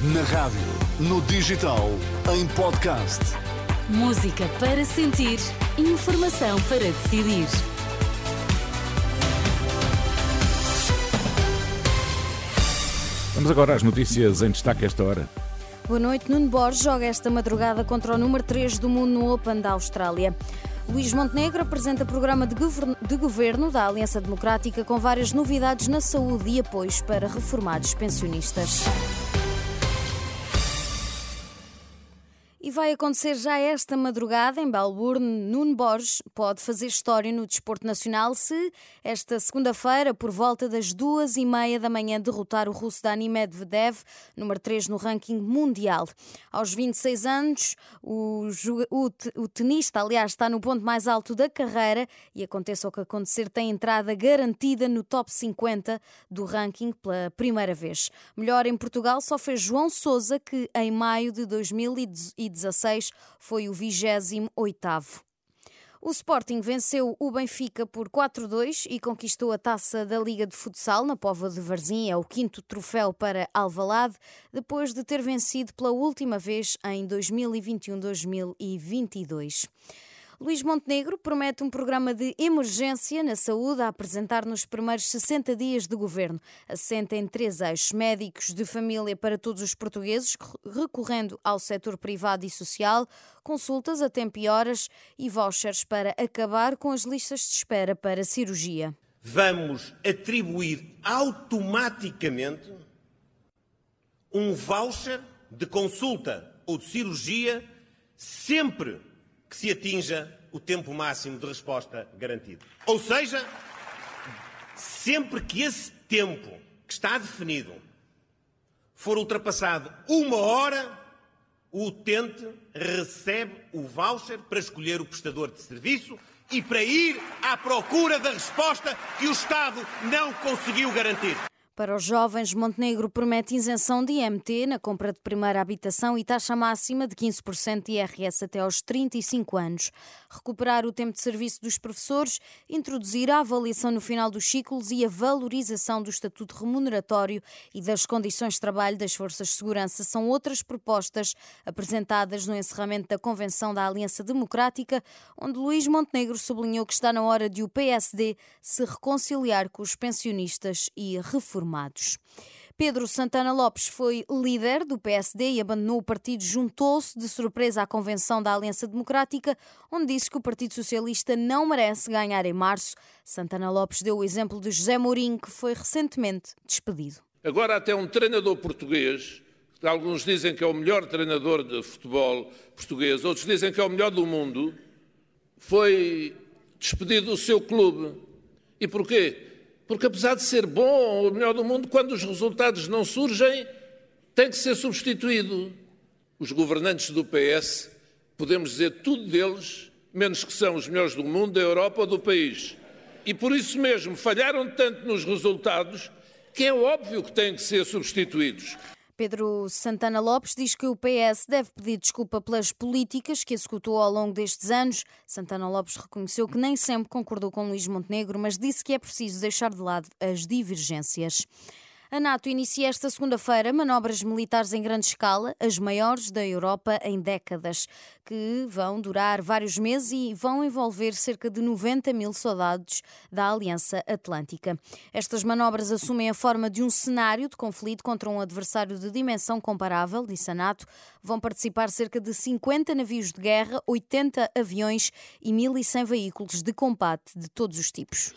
Na rádio, no digital, em podcast. Música para sentir, informação para decidir. Vamos agora às notícias em destaque esta hora. Boa noite. Nuno Borges joga esta madrugada contra o número 3 do mundo no Open da Austrália. Luís Montenegro apresenta programa de governo, de governo da Aliança Democrática com várias novidades na saúde e apoios para reformados pensionistas. E vai acontecer já esta madrugada em Melbourne. Nuno Borges pode fazer história no desporto nacional se esta segunda-feira, por volta das duas e meia da manhã, derrotar o russo Dani Medvedev, número 3 no ranking mundial. Aos 26 anos, o, o, o tenista, aliás, está no ponto mais alto da carreira e aconteça o que acontecer, tem entrada garantida no top 50 do ranking pela primeira vez. Melhor em Portugal só fez João Sousa, que em maio de 2018 2016 foi o 28º. O Sporting venceu o Benfica por 4-2 e conquistou a taça da Liga de Futsal na Póvoa de Varzim, é o quinto troféu para Alvalade, depois de ter vencido pela última vez em 2021-2022. Luís Montenegro promete um programa de emergência na saúde a apresentar nos primeiros 60 dias de governo. Assenta em três eixos: médicos de família para todos os portugueses, recorrendo ao setor privado e social, consultas a tempo e horas e vouchers para acabar com as listas de espera para cirurgia. Vamos atribuir automaticamente um voucher de consulta ou de cirurgia sempre que se atinja o tempo máximo de resposta garantido. Ou seja, sempre que esse tempo que está definido for ultrapassado uma hora, o utente recebe o voucher para escolher o prestador de serviço e para ir à procura da resposta que o Estado não conseguiu garantir. Para os jovens, Montenegro promete isenção de IMT na compra de primeira habitação e taxa máxima de 15% de IRS até aos 35 anos. Recuperar o tempo de serviço dos professores, introduzir a avaliação no final dos ciclos e a valorização do estatuto remuneratório e das condições de trabalho das forças de segurança são outras propostas apresentadas no encerramento da Convenção da Aliança Democrática, onde Luís Montenegro sublinhou que está na hora de o PSD se reconciliar com os pensionistas e reformar Pedro Santana Lopes foi líder do PSD e abandonou o partido, juntou-se de surpresa à convenção da Aliança Democrática, onde disse que o Partido Socialista não merece ganhar em março. Santana Lopes deu o exemplo de José Mourinho, que foi recentemente despedido. Agora até um treinador português, alguns dizem que é o melhor treinador de futebol português, outros dizem que é o melhor do mundo, foi despedido do seu clube. E porquê? Porque apesar de ser bom ou o melhor do mundo, quando os resultados não surgem, tem que ser substituído. Os governantes do PS, podemos dizer tudo deles, menos que são os melhores do mundo, da Europa ou do país. E por isso mesmo falharam tanto nos resultados que é óbvio que têm que ser substituídos. Pedro Santana Lopes diz que o PS deve pedir desculpa pelas políticas que executou ao longo destes anos. Santana Lopes reconheceu que nem sempre concordou com Luís Montenegro, mas disse que é preciso deixar de lado as divergências. A NATO inicia esta segunda-feira manobras militares em grande escala, as maiores da Europa em décadas, que vão durar vários meses e vão envolver cerca de 90 mil soldados da Aliança Atlântica. Estas manobras assumem a forma de um cenário de conflito contra um adversário de dimensão comparável, disse a NATO. Vão participar cerca de 50 navios de guerra, 80 aviões e 1.100 veículos de combate de todos os tipos.